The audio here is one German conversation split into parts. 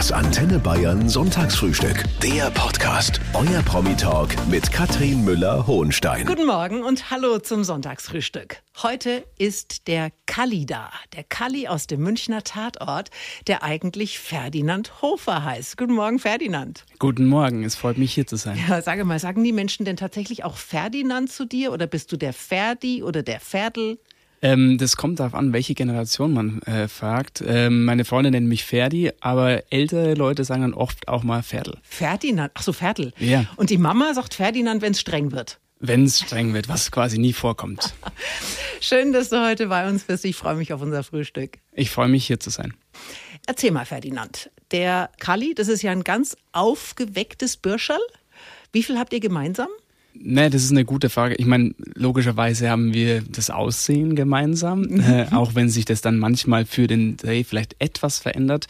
Das Antenne Bayern Sonntagsfrühstück. Der Podcast. Euer Promi-Talk mit Katrin Müller-Hohenstein. Guten Morgen und hallo zum Sonntagsfrühstück. Heute ist der Kalli da. Der Kalli aus dem Münchner Tatort, der eigentlich Ferdinand Hofer heißt. Guten Morgen, Ferdinand. Guten Morgen, es freut mich hier zu sein. Ja, sage mal, sagen die Menschen denn tatsächlich auch Ferdinand zu dir oder bist du der Ferdi oder der Ferdl? Ähm, das kommt darauf an, welche Generation man äh, fragt. Ähm, meine Freunde nennen mich Ferdi, aber ältere Leute sagen dann oft auch mal Ferdl. Ferdinand, ach so, Ferdl. Ja. Und die Mama sagt Ferdinand, wenn es streng wird. Wenn es streng wird, was quasi nie vorkommt. Schön, dass du heute bei uns bist. Ich freue mich auf unser Frühstück. Ich freue mich hier zu sein. Erzähl mal, Ferdinand. Der Kalli, das ist ja ein ganz aufgewecktes Bürscherl. Wie viel habt ihr gemeinsam? Ne, das ist eine gute Frage. Ich meine, logischerweise haben wir das Aussehen gemeinsam, äh, auch wenn sich das dann manchmal für den Dreh vielleicht etwas verändert.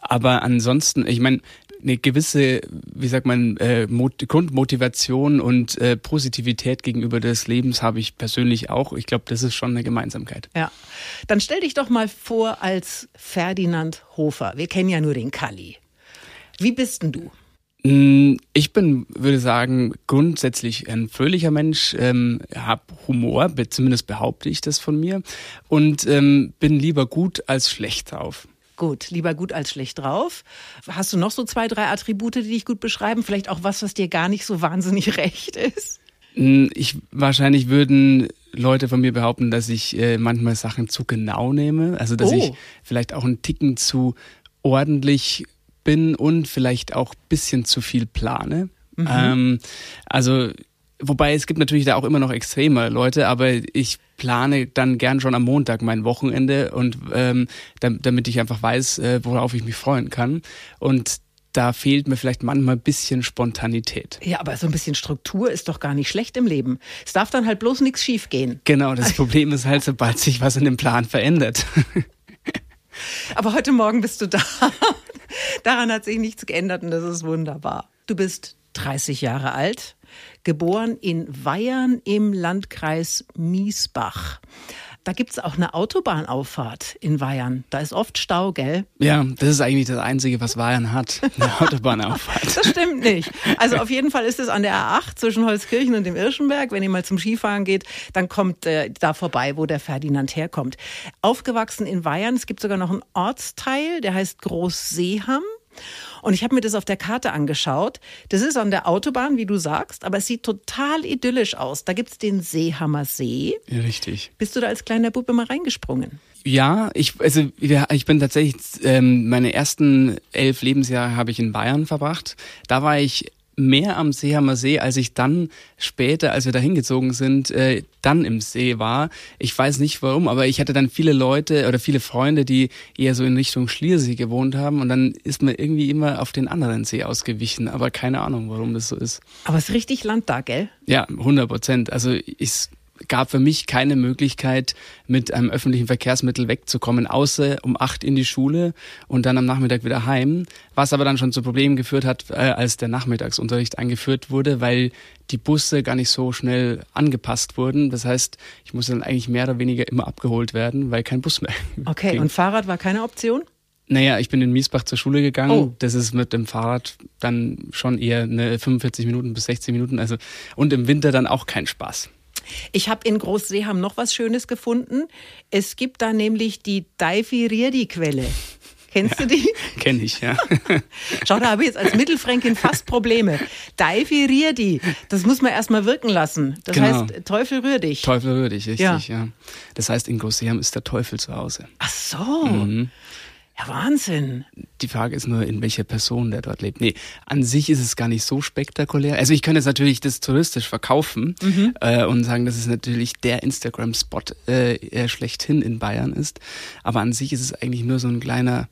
Aber ansonsten, ich meine, eine gewisse, wie sagt man, äh, Mot Grundmotivation und äh, Positivität gegenüber des Lebens habe ich persönlich auch. Ich glaube, das ist schon eine Gemeinsamkeit. Ja. Dann stell dich doch mal vor als Ferdinand Hofer. Wir kennen ja nur den Kalli. Wie bist denn du? Mm, Ich bin, würde sagen, grundsätzlich ein fröhlicher Mensch, ähm, habe Humor, zumindest behaupte ich das von mir, und ähm, bin lieber gut als schlecht drauf. Gut, lieber gut als schlecht drauf. Hast du noch so zwei, drei Attribute, die dich gut beschreiben? Vielleicht auch was, was dir gar nicht so wahnsinnig recht ist? Mm, Ich wahrscheinlich würden Leute von mir behaupten, dass ich äh, manchmal Sachen zu genau nehme, also dass Oh. ich vielleicht auch einen Ticken zu ordentlich bin und vielleicht auch ein bisschen zu viel plane. Ähm, also wobei es gibt natürlich da auch immer noch extreme Leute, aber ich plane dann gern schon am Montag mein Wochenende und ähm, dam- damit ich einfach weiß, äh, worauf ich mich freuen kann. Und da fehlt mir vielleicht manchmal ein bisschen Spontanität. Ja, aber so ein bisschen Struktur ist doch gar nicht schlecht im Leben. Es darf dann halt bloß nichts schief gehen. Genau, das Problem ist halt, sobald sich was in dem Plan verändert. Aber heute Morgen bist du da. Daran hat sich nichts geändert und das ist wunderbar. Du bist 30 Jahre alt, geboren in Weyern im Landkreis Miesbach. Da gibt's auch eine Autobahnauffahrt in Weyern. Da ist oft Stau, gell? Ja, das ist eigentlich das Einzige, was Bayern hat. Eine Autobahnauffahrt. Das stimmt nicht. Also auf jeden Fall ist es an der A8 zwischen Holzkirchen und dem Irschenberg. Wenn ihr mal zum Skifahren geht, dann kommt äh, da vorbei, wo der Ferdinand herkommt. Aufgewachsen in Weyern. Es gibt sogar noch einen Ortsteil, der heißt Großseeham. Und ich habe mir das auf der Karte angeschaut. Das ist an der Autobahn, wie du sagst, aber es sieht total idyllisch aus. Da gibt's den Seehammer See. Ja, richtig. Bist du da als kleiner Bub immer reingesprungen? Ja, ich, also ich bin tatsächlich, ähm, meine ersten elf Lebensjahre habe ich in Bayern verbracht. Da war ich mehr am Seehammer See, als ich dann später, als wir da hingezogen sind, äh, dann im See war. Ich weiß nicht warum, aber ich hatte dann viele Leute oder viele Freunde, die eher so in Richtung Schliersee gewohnt haben und dann ist man irgendwie immer auf den anderen See ausgewichen, aber keine Ahnung, warum das so ist. Aber es ist richtig Land da, gell? Ja, 100 Prozent. Also es gab für mich keine Möglichkeit, mit einem öffentlichen Verkehrsmittel wegzukommen, außer um acht in die Schule und dann am Nachmittag wieder heim. Was aber dann schon zu Problemen geführt hat, äh, als der Nachmittagsunterricht eingeführt wurde, weil die Busse gar nicht so schnell angepasst wurden. Das heißt, ich musste dann eigentlich mehr oder weniger immer abgeholt werden, weil kein Bus mehr. Okay, ging. und Fahrrad war keine Option? Naja, ich bin in Miesbach zur Schule gegangen. Oh. Das ist mit dem Fahrrad dann schon eher eine 45 Minuten bis 60 Minuten. Also und im Winter dann auch kein Spaß. Ich habe in Großseeham noch was Schönes gefunden. Es gibt da nämlich die Daifi-Riedi-Quelle. Kennst du die? Kenne ich, ja. Schau, da habe ich jetzt als Mittelfränkin fast Probleme. Daifi-Riedi, das muss man erstmal wirken lassen. Das Genau. heißt, Teufel rühr dich. Teufel rühr dich, richtig, Ja. ja. Das heißt, in Großseeham ist der Teufel zu Hause. Ach so. Mhm. Ja, Wahnsinn. Die Frage ist nur, in welcher Person der dort lebt. Nee, an sich ist es gar nicht so spektakulär. Also ich könnte jetzt natürlich das touristisch verkaufen äh, und sagen, dass es natürlich der Instagram-Spot äh, äh, schlechthin in Bayern ist. Aber an sich ist es eigentlich nur so ein kleiner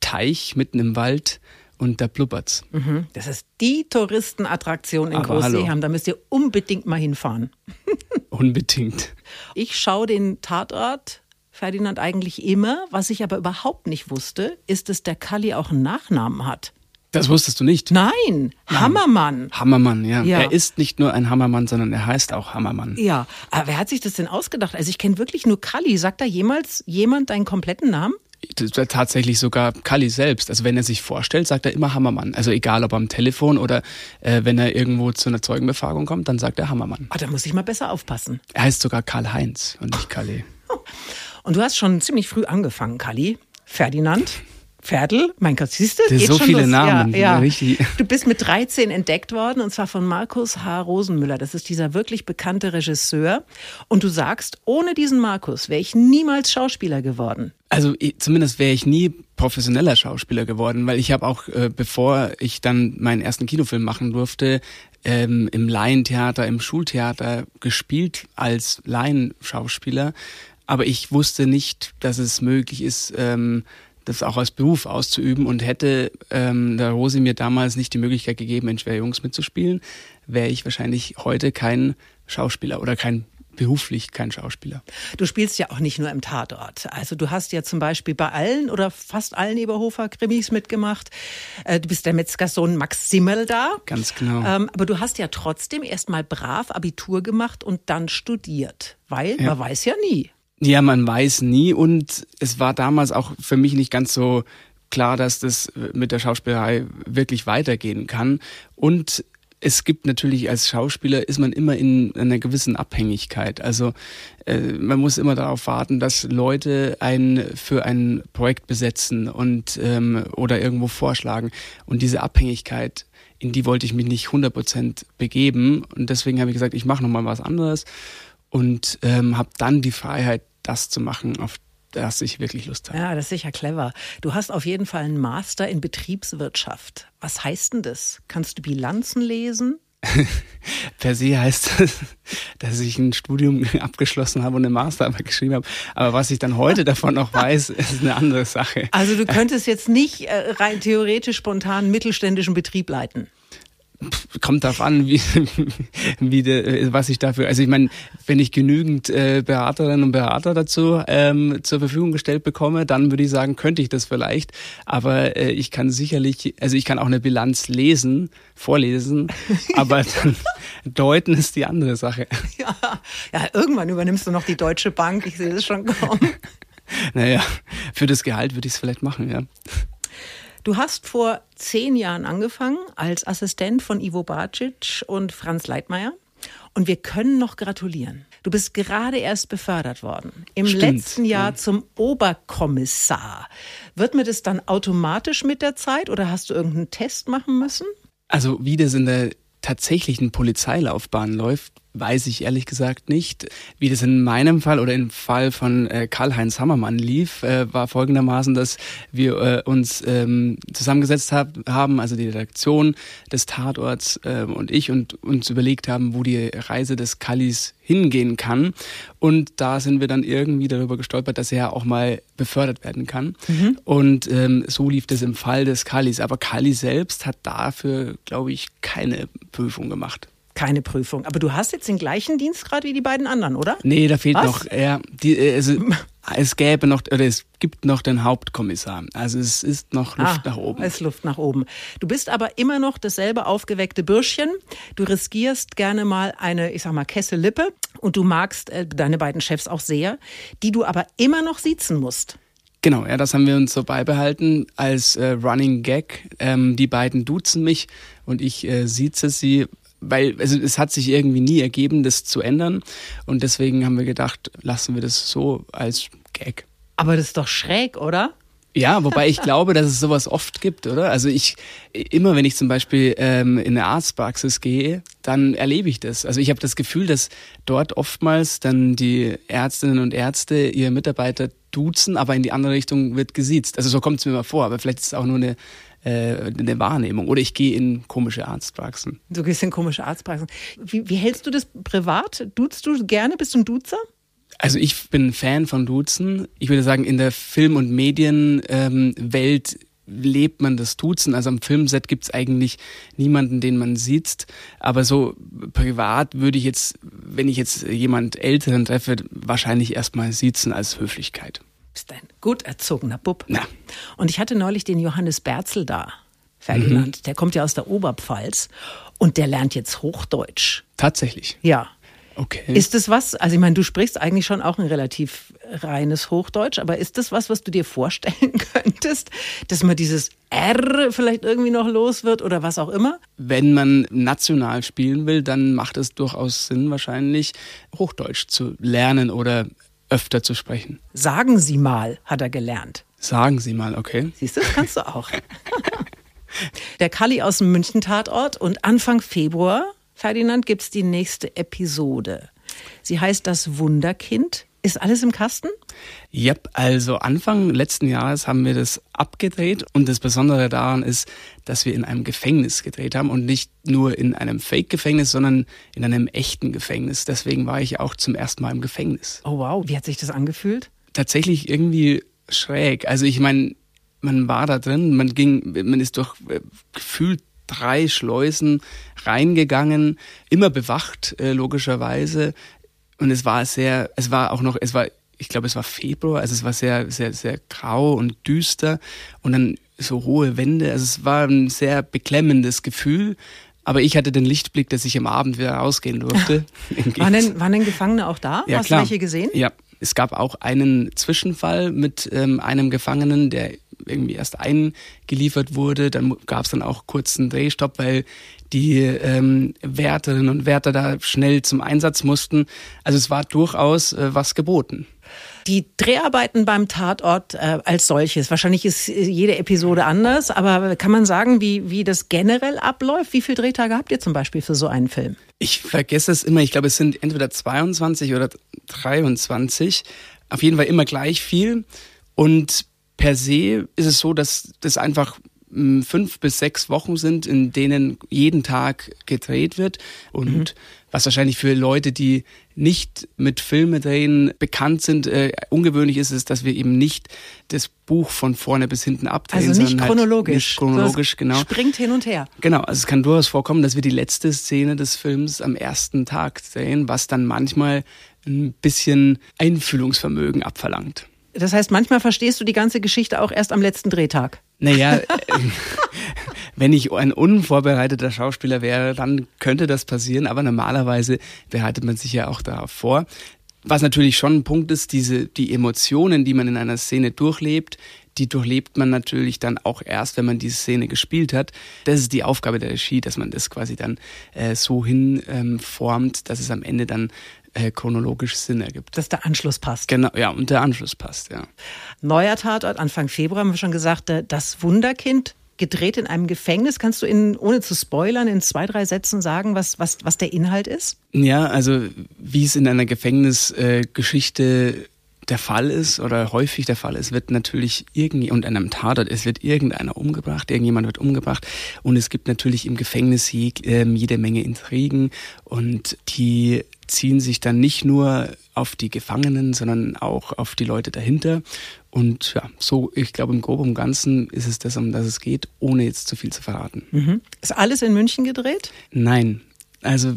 Teich mitten im Wald und da blubbert's. Mhm. Das ist die Touristenattraktion in. Großseeham. Da müsst ihr unbedingt mal hinfahren. Unbedingt. Ich schaue den Tatort Ferdinand eigentlich immer. Was ich aber überhaupt nicht wusste, ist, dass der Kalli auch einen Nachnamen hat. Das wusstest du nicht. Nein, Hammermann. Hammermann, ja. Ja. Er ist nicht nur ein Hammermann, sondern er heißt auch Hammermann. Ja, aber wer hat sich das denn ausgedacht? Also ich kenne wirklich nur Kalli. Sagt da jemals jemand deinen kompletten Namen? tatsächlich sogar Kalli selbst. Also wenn er sich vorstellt, sagt er immer Hammermann. Also egal ob am Telefon oder äh, wenn er irgendwo zu einer Zeugenbefragung kommt, dann sagt er Hammermann. Ah, da muss ich mal besser aufpassen. Er heißt sogar Karl-Heinz und nicht Kalli. Und du hast schon ziemlich früh angefangen, Kalli. Ferdinand. Pferdl, mein Gott, siehst du? Das geht so schon viele los. Namen, Ja, ja. richtig. Du bist mit 13 entdeckt worden und zwar von Markus H. Rosenmüller. Das ist dieser wirklich bekannte Regisseur. Und du sagst, ohne diesen Markus wäre ich niemals Schauspieler geworden. Also ich, zumindest wäre ich nie professioneller Schauspieler geworden, weil ich habe auch, äh, bevor ich dann meinen ersten Kinofilm machen durfte, ähm, im Laientheater, im Schultheater gespielt als Laienschauspieler. Aber ich wusste nicht, dass es möglich ist, ähm, das auch als Beruf auszuüben und hätte ähm, der Rosi mir damals nicht die Möglichkeit gegeben, in Schwerjungs mitzuspielen, wäre ich wahrscheinlich heute kein Schauspieler oder kein beruflich kein Schauspieler. Du spielst ja auch nicht nur im Tatort. Also du hast ja zum Beispiel bei allen oder fast allen Eberhofer-Krimis mitgemacht. Äh, Du bist der Metzgersohn Max Simmel da. Ganz genau. Ähm, aber du hast ja trotzdem erstmal brav Abitur gemacht und dann studiert. Weil Ja. man weiß ja nie. Ja, man weiß nie und es war damals auch für mich nicht ganz so klar, dass das mit der Schauspielerei wirklich weitergehen kann. Und es gibt natürlich als Schauspieler ist man immer in einer gewissen Abhängigkeit. Also äh, man muss immer darauf warten, dass Leute einen für ein Projekt besetzen und ähm, oder irgendwo vorschlagen. Und diese Abhängigkeit, in die wollte ich mich nicht 100% begeben. Und deswegen habe ich gesagt, ich mache nochmal was anderes und ähm, habe dann die Freiheit, das zu machen, auf das ich wirklich Lust habe. Ja, das ist sicher clever. Du hast auf jeden Fall einen Master in Betriebswirtschaft. Was heißt denn das? Kannst du Bilanzen lesen? Per se heißt das, dass ich ein Studium abgeschlossen habe und eine Masterarbeit geschrieben habe. Aber was ich dann heute davon noch weiß, ist eine andere Sache. Also du könntest jetzt nicht äh, rein theoretisch spontan einen mittelständischen Betrieb leiten. Kommt darauf an, wie, wie de, was ich dafür. Also ich meine, wenn ich genügend äh, Beraterinnen und Berater dazu ähm, zur Verfügung gestellt bekomme, dann würde ich sagen, könnte ich das vielleicht. Aber äh, ich kann sicherlich, also ich kann auch eine Bilanz lesen, vorlesen, aber dann deuten ist die andere Sache. Ja, ja, irgendwann übernimmst du noch die Deutsche Bank. Ich sehe das schon kommen. Naja, für das Gehalt würde ich es vielleicht machen, ja. Du hast vor zehn Jahren angefangen als Assistent von Ivo Bacic und Franz Leitmeier. Und wir können noch gratulieren. Du bist gerade erst befördert worden. Im Stimmt, letzten Jahr ja. zum Oberkommissar. Wird mir das dann automatisch mit der Zeit oder hast du irgendeinen Test machen müssen? Also wie das in der tatsächlichen Polizeilaufbahn läuft, weiß ich ehrlich gesagt nicht. Wie das in meinem Fall oder im Fall von äh, Karl-Heinz Hammermann lief, äh, war folgendermaßen, dass wir äh, uns ähm, zusammengesetzt hab, haben, also die Redaktion des Tatorts äh, und ich, und uns überlegt haben, wo die Reise des Kallis hingehen kann. Und da sind wir dann irgendwie darüber gestolpert, dass er auch mal befördert werden kann. Und ähm, so lief das im Fall des Kallis. Aber Kalli selbst hat dafür, glaube ich, keine Prüfung gemacht. Keine Prüfung. Aber du hast jetzt den gleichen Dienstgrad wie die beiden anderen, oder? Nee, da fehlt Was? noch, ja, die, äh, also, es gäbe noch, oder es gibt noch den Hauptkommissar. Also es ist noch Luft nach oben. Ah, Es ist Luft nach oben. Du bist aber immer noch dasselbe aufgeweckte Bürschchen. Du riskierst gerne mal eine, ich sag mal, Kessellippe und du magst äh, deine beiden Chefs auch sehr, die du aber immer noch siezen musst. Genau, ja, das haben wir uns so beibehalten als äh, Running Gag. Ähm, die beiden duzen mich und ich äh, sieze sie, weil also es hat sich irgendwie nie ergeben, das zu ändern. Und deswegen haben wir gedacht, lassen wir das so als Gag. Aber das ist doch schräg, oder? Ja, wobei ich glaube, dass es sowas oft gibt, oder? Also ich, immer wenn ich zum Beispiel ähm, in eine Arztpraxis gehe, dann erlebe ich das. Also ich habe das Gefühl, dass dort oftmals dann die Ärztinnen und Ärzte ihre Mitarbeiter duzen, aber in die andere Richtung wird gesiezt. Also so kommt es mir mal vor, aber vielleicht ist es auch nur eine, äh, eine Wahrnehmung. Oder ich gehe in komische Arztpraxen. Du gehst in komische Arztpraxen. Wie, wie hältst du das privat? Duzt du gerne? Bist du ein Duzer? Also ich bin Fan von Duzen. Ich würde sagen, in der Film- und Medienwelt ähm, lebt man das Duzen. Also am Filmset gibt's eigentlich niemanden, den man sieht. Aber so privat würde ich jetzt, wenn ich jetzt jemand Älteren treffe, wahrscheinlich erstmal siezen als Höflichkeit. Bist ein gut erzogener Bub. Na. Und ich hatte neulich den Johannes Berzel da, Ferdinand. Mhm. Der kommt ja aus der Oberpfalz und der lernt jetzt Hochdeutsch. Tatsächlich. Ja. Okay. Ist das was, also ich meine, du sprichst eigentlich schon auch ein relativ reines Hochdeutsch, aber ist das was, was du dir vorstellen könntest, dass man dieses R vielleicht irgendwie noch los wird oder was auch immer? Wenn man national spielen will, dann macht es durchaus Sinn, wahrscheinlich Hochdeutsch zu lernen oder öfter zu sprechen. Sagen Sie mal, hat er gelernt. Sagen Sie mal, okay. Siehst du, das kannst du auch. Der Kalli aus dem München-Tatort und Anfang Februar, Ferdinand, gibt es die nächste Episode. Sie heißt Das Wunderkind. Ist alles im Kasten? Yep, also Anfang letzten Jahres haben wir das abgedreht und das Besondere daran ist, dass wir in einem Gefängnis gedreht haben und nicht nur in einem Fake-Gefängnis, sondern in einem echten Gefängnis. Deswegen war ich auch zum ersten Mal im Gefängnis. Oh wow, wie hat sich das angefühlt? Tatsächlich irgendwie schräg. Also ich meine, man war da drin, man ging, man ist durch äh, gefühlt drei Schleusen reingegangen, immer bewacht, äh, logischerweise. Und es war sehr, es war auch noch, es war, ich glaube, es war Februar, also es war sehr, sehr, sehr grau und düster und dann so hohe Wände. Also es war ein sehr beklemmendes Gefühl. Aber ich hatte den Lichtblick, dass ich am Abend wieder rausgehen durfte. waren, denn, waren denn Gefangene auch da? Ja, Hast klar. du welche gesehen? Ja, es gab auch einen Zwischenfall mit ähm, einem Gefangenen, der irgendwie erst eingeliefert wurde. Dann gab es dann auch kurzen Drehstopp, weil die ähm, Wärterinnen und Wärter da schnell zum Einsatz mussten. Also es war durchaus äh, was geboten. Die Dreharbeiten beim Tatort äh, als solches, wahrscheinlich ist äh, jede Episode anders, aber kann man sagen, wie, wie das generell abläuft? Wie viele Drehtage habt ihr zum Beispiel für so einen Film? Ich vergesse es immer, ich glaube, es sind entweder 22 oder 23. Auf jeden Fall immer gleich viel. Und per se ist es so, dass das einfach mh, fünf bis sechs Wochen sind, in denen jeden Tag gedreht wird. Und Mhm. was wahrscheinlich für Leute, die nicht mit Filme drehen bekannt sind, äh, ungewöhnlich ist es, dass wir eben nicht das Buch von vorne bis hinten abdrehen. Also nicht halt chronologisch. Nicht chronologisch, sondern genau. es Springt hin und her. Genau, also es kann durchaus vorkommen, dass wir die letzte Szene des Films am ersten Tag drehen, was dann manchmal ein bisschen Einfühlungsvermögen abverlangt. Das heißt, manchmal verstehst du die ganze Geschichte auch erst am letzten Drehtag. Naja, äh, wenn ich ein unvorbereiteter Schauspieler wäre, dann könnte das passieren, aber normalerweise bereitet man sich ja auch darauf vor. Was natürlich schon ein Punkt ist, diese, die Emotionen, die man in einer Szene durchlebt, die durchlebt man natürlich dann auch erst, wenn man diese Szene gespielt hat. Das ist die Aufgabe der Regie, dass man das quasi dann äh, so hin ähm, dass es am Ende dann äh, chronologisch Sinn ergibt. Dass der Anschluss passt. Genau, ja, und der Anschluss passt, ja. Neuer Tatort, Anfang Februar haben wir schon gesagt, äh, das Wunderkind, gedreht in einem Gefängnis. Kannst du in, ohne zu spoilern, in zwei, drei Sätzen sagen, was, was, was der Inhalt ist? Ja, also wie es in einer Gefängnisgeschichte äh, der Fall ist oder häufig der Fall ist, wird natürlich irgendwie und einem Tatort, es wird irgendeiner umgebracht, irgendjemand wird umgebracht und es gibt natürlich im Gefängnis je, jede Menge Intrigen und die ziehen sich dann nicht nur auf die Gefangenen, sondern auch auf die Leute dahinter. Und ja, so, ich glaube, im Groben und Ganzen ist es das, um das es geht, ohne jetzt zu viel zu verraten. Mhm. Ist alles in München gedreht? Nein. Also,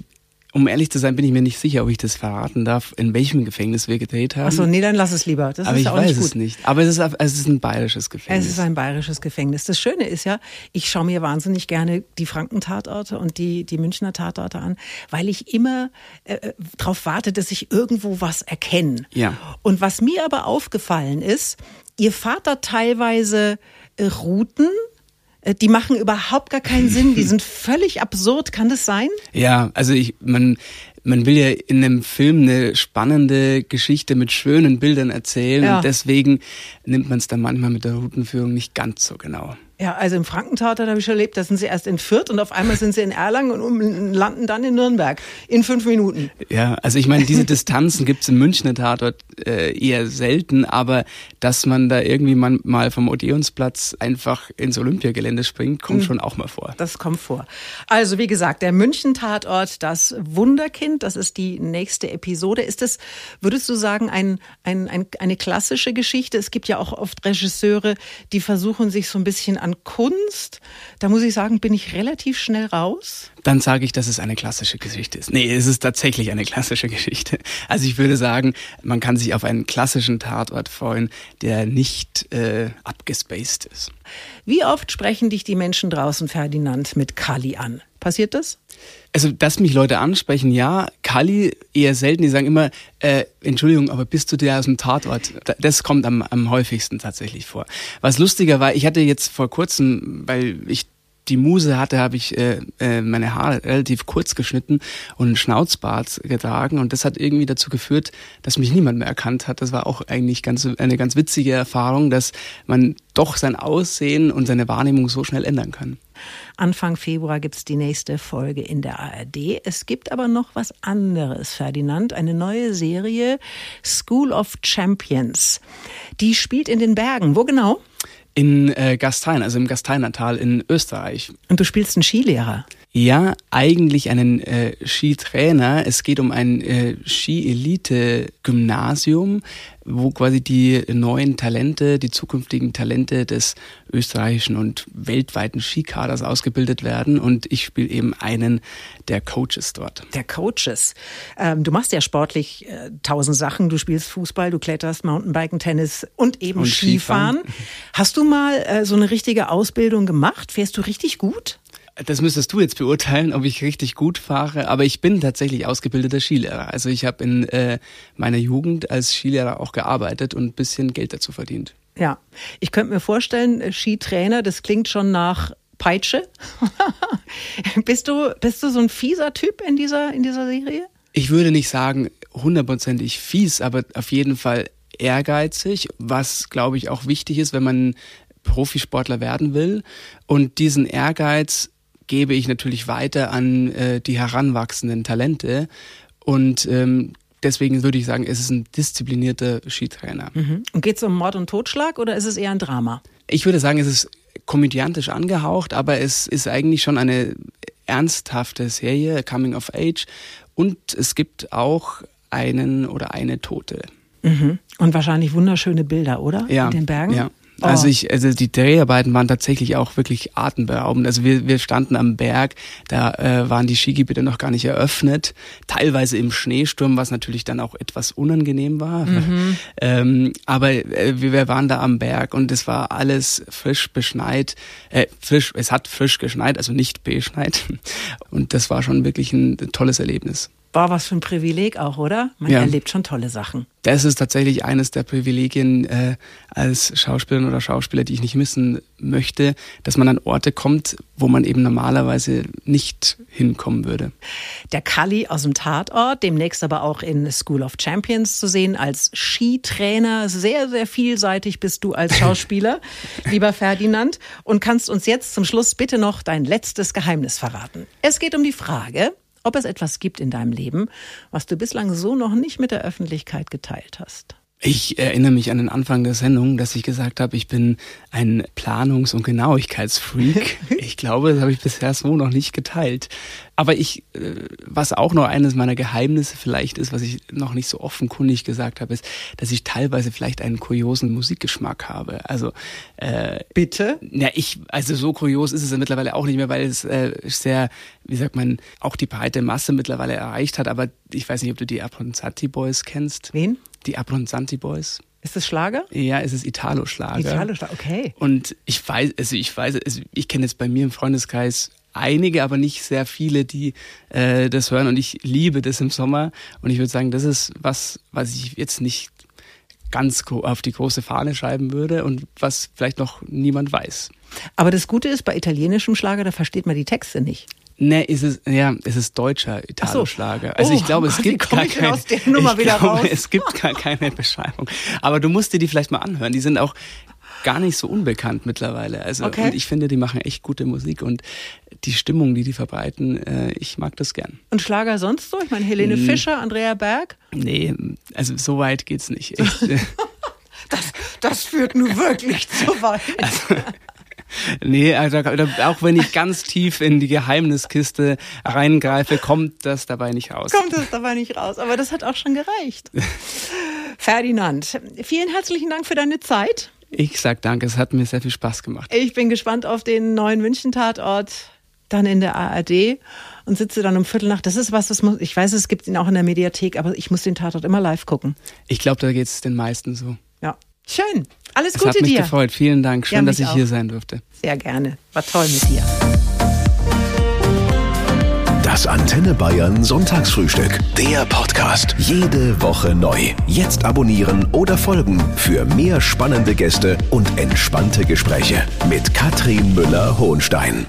um ehrlich zu sein, bin ich mir nicht sicher, ob ich das verraten darf, in welchem Gefängnis wir gedreht haben. Achso, nee, dann lass es lieber. Das Aber ist ich auch weiß nicht gut. es nicht. Aber es ist, es ist ein bayerisches Gefängnis. Es ist ein bayerisches Gefängnis. Das Schöne ist ja, ich schaue mir wahnsinnig gerne die Franken-Tatorte und die, die Münchner Tatorte an, weil ich immer äh, darauf warte, dass ich irgendwo was erkenne. Ja. Und was mir aber aufgefallen ist, ihr fahrt da teilweise äh, Routen, äh, die machen überhaupt gar keinen Sinn, die sind völlig absurd. Kann das sein? Ja, also ich, man, man will ja in einem Film eine spannende Geschichte mit schönen Bildern erzählen Ja. und deswegen nimmt man es dann manchmal mit der Routenführung nicht ganz so genau. Ja, also im Frankentatort habe ich schon erlebt, da sind sie erst in Fürth und auf einmal sind sie in Erlangen und landen dann in Nürnberg in fünf Minuten. Ja, also ich meine, diese Distanzen gibt's im Münchner Tatort äh, eher selten, aber dass man da irgendwie man, mal vom Odeonsplatz einfach ins Olympiagelände springt, kommt schon auch mal vor. Das kommt vor. Also wie gesagt, der München-Tatort, das Wunderkind, das ist die nächste Episode. Ist das, würdest du sagen, ein, ein, ein, eine klassische Geschichte? Es gibt ja auch oft Regisseure, die versuchen sich so ein bisschen an Kunst. Da muss ich sagen, bin ich relativ schnell raus. Dann sage ich, dass es eine klassische Geschichte ist. Nee, es ist tatsächlich eine klassische Geschichte. Also ich würde sagen, man kann sich auf einen klassischen Tatort freuen, der nicht äh, abgespaced ist. Wie oft sprechen dich die Menschen draußen, Ferdinand, mit Kali an? Passiert das? Also, dass mich Leute ansprechen, ja, Kali eher selten, die sagen immer, äh, Entschuldigung, aber bist du der aus dem Tatort? Das kommt am, am häufigsten tatsächlich vor. Was lustiger war, ich hatte jetzt vor kurzem, weil ich die Muse hatte, habe ich äh, äh, meine Haare relativ kurz geschnitten und einen Schnauzbart getragen und das hat irgendwie dazu geführt, dass mich niemand mehr erkannt hat. Das war auch eigentlich ganz, eine ganz witzige Erfahrung, dass man doch sein Aussehen und seine Wahrnehmung so schnell ändern kann. Anfang Februar gibt es die nächste Folge in der ARD. Es gibt aber noch was anderes, Ferdinand. Eine neue Serie, School of Champions. Die spielt in den Bergen. Wo genau? In äh, Gastein, also im Gasteinertal in Österreich. Und du spielst einen Skilehrer. Ja, eigentlich einen äh, Skitrainer. Es geht um ein äh, Ski-Elite-Gymnasium, wo quasi die neuen Talente, die zukünftigen Talente des österreichischen und weltweiten Skikaders ausgebildet werden. Und ich spiele eben einen der Coaches dort. Der Coaches. Ähm, du machst ja sportlich äh, tausend Sachen. Du spielst Fußball, du kletterst, Mountainbiken, Tennis und eben und Skifahren. Skifahren. Hast du mal äh, so eine richtige Ausbildung gemacht? Fährst du richtig gut? Das müsstest du jetzt beurteilen, ob ich richtig gut fahre. Aber ich bin tatsächlich ausgebildeter Skilehrer. Also ich habe in äh, meiner Jugend als Skilehrer auch gearbeitet und ein bisschen Geld dazu verdient. Ja, ich könnte mir vorstellen, äh, Skitrainer, das klingt schon nach Peitsche. bist du bist du so ein fieser Typ in dieser in dieser Serie? Ich würde nicht sagen hundertprozentig fies, aber auf jeden Fall ehrgeizig, was glaube ich auch wichtig ist, wenn man Profisportler werden will. Und diesen Ehrgeiz gebe ich natürlich weiter an äh, die heranwachsenden Talente. Und ähm, deswegen würde ich sagen, es ist ein disziplinierter Skitrainer. Mhm. Und geht es um Mord und Totschlag oder ist es eher ein Drama? Ich würde sagen, es ist komödiantisch angehaucht, aber es ist eigentlich schon eine ernsthafte Serie, Coming of Age. Und es gibt auch einen oder eine Tote. Mhm. Und wahrscheinlich wunderschöne Bilder, oder? Ja. In den Bergen? Ja. Also oh. ich, also die Dreharbeiten waren tatsächlich auch wirklich atemberaubend. Also wir, wir standen am Berg, da äh, waren die Skigebiete noch gar nicht eröffnet, teilweise im Schneesturm, was natürlich dann auch etwas unangenehm war. Mhm. ähm, aber äh, wir waren da am Berg und es war alles frisch beschneit, äh, frisch, es hat frisch geschneit, also nicht beschneit. Und das war schon wirklich ein tolles Erlebnis. Boah, was für ein Privileg auch, oder? Man ja. erlebt schon tolle Sachen. Das ist tatsächlich eines der Privilegien äh, als Schauspielerin oder Schauspieler, die ich nicht missen möchte, dass man an Orte kommt, wo man eben normalerweise nicht hinkommen würde. Der Kali aus dem Tatort, demnächst aber auch in School of Champions zu sehen als Skitrainer. Sehr, sehr vielseitig bist du als Schauspieler, lieber Ferdinand. Und kannst uns jetzt zum Schluss bitte noch dein letztes Geheimnis verraten. Es geht um die Frage, ob es etwas gibt in deinem Leben, was du bislang so noch nicht mit der Öffentlichkeit geteilt hast. Ich erinnere mich an den Anfang der Sendung, dass ich gesagt habe, ich bin ein Planungs- und Genauigkeitsfreak. ich glaube, das habe ich bisher so noch nicht geteilt. Aber ich, äh, was auch noch eines meiner Geheimnisse vielleicht ist, was ich noch nicht so offenkundig gesagt habe, ist, dass ich teilweise vielleicht einen kuriosen Musikgeschmack habe. Also äh, bitte? Ja, ich, also so kurios ist es ja mittlerweile auch nicht mehr, weil es äh, sehr, wie sagt man, auch die breite Masse mittlerweile erreicht hat. Aber ich weiß nicht, ob du die Abronzati Boys kennst. Wen? Die Abronzanti Boys. Ist das Schlager? Ja, es ist Italo-Schlager. Italo-Schlager, okay. Und ich weiß, also ich weiß, also ich kenne jetzt bei mir im Freundeskreis einige, aber nicht sehr viele, die äh, das hören und ich liebe das im Sommer und ich würde sagen, das ist was, was ich jetzt nicht ganz auf die große Fahne schreiben würde und was vielleicht noch niemand weiß. Aber das Gute ist, bei italienischem Schlager, da versteht man die Texte nicht. Nee, ist es, ja, es ist deutscher Italo-Schlager. So. Also ich oh, glaube, es gibt gar keine, ich glaube, es gibt gar keine Beschreibung. Aber du musst dir die vielleicht mal anhören. Die sind auch gar nicht so unbekannt mittlerweile. Also okay. und ich finde, die machen echt gute Musik und die Stimmung, die die verbreiten, äh, ich mag das gern. Und Schlager sonst so? Ich meine Helene hm. Fischer, Andrea Berg? Nee, also so weit geht's nicht. Das, das führt nun wirklich zu weit. Also, Nee, also, auch wenn ich ganz tief in die Geheimniskiste reingreife, kommt das dabei nicht raus. Kommt das dabei nicht raus, aber das hat auch schon gereicht. Ferdinand, vielen herzlichen Dank für deine Zeit. Ich sag danke, es hat mir sehr viel Spaß gemacht. Ich bin gespannt auf den neuen München-Tatort, dann in der ARD und sitze dann um Viertel nach. Das ist was, das muss, ich weiß, es gibt ihn auch in der Mediathek, aber ich muss den Tatort immer live gucken. Ich glaube, da geht es den meisten so. Ja, Schön. Alles es Gute dir. Hat mich dir. gefreut. Vielen Dank. Schön, ja, dass ich auch. hier sein durfte. Sehr gerne. War toll mit dir. Das Antenne Bayern Sonntagsfrühstück. Der Podcast. Jede Woche neu. Jetzt abonnieren oder folgen für mehr spannende Gäste und entspannte Gespräche mit Katrin Müller-Hohenstein.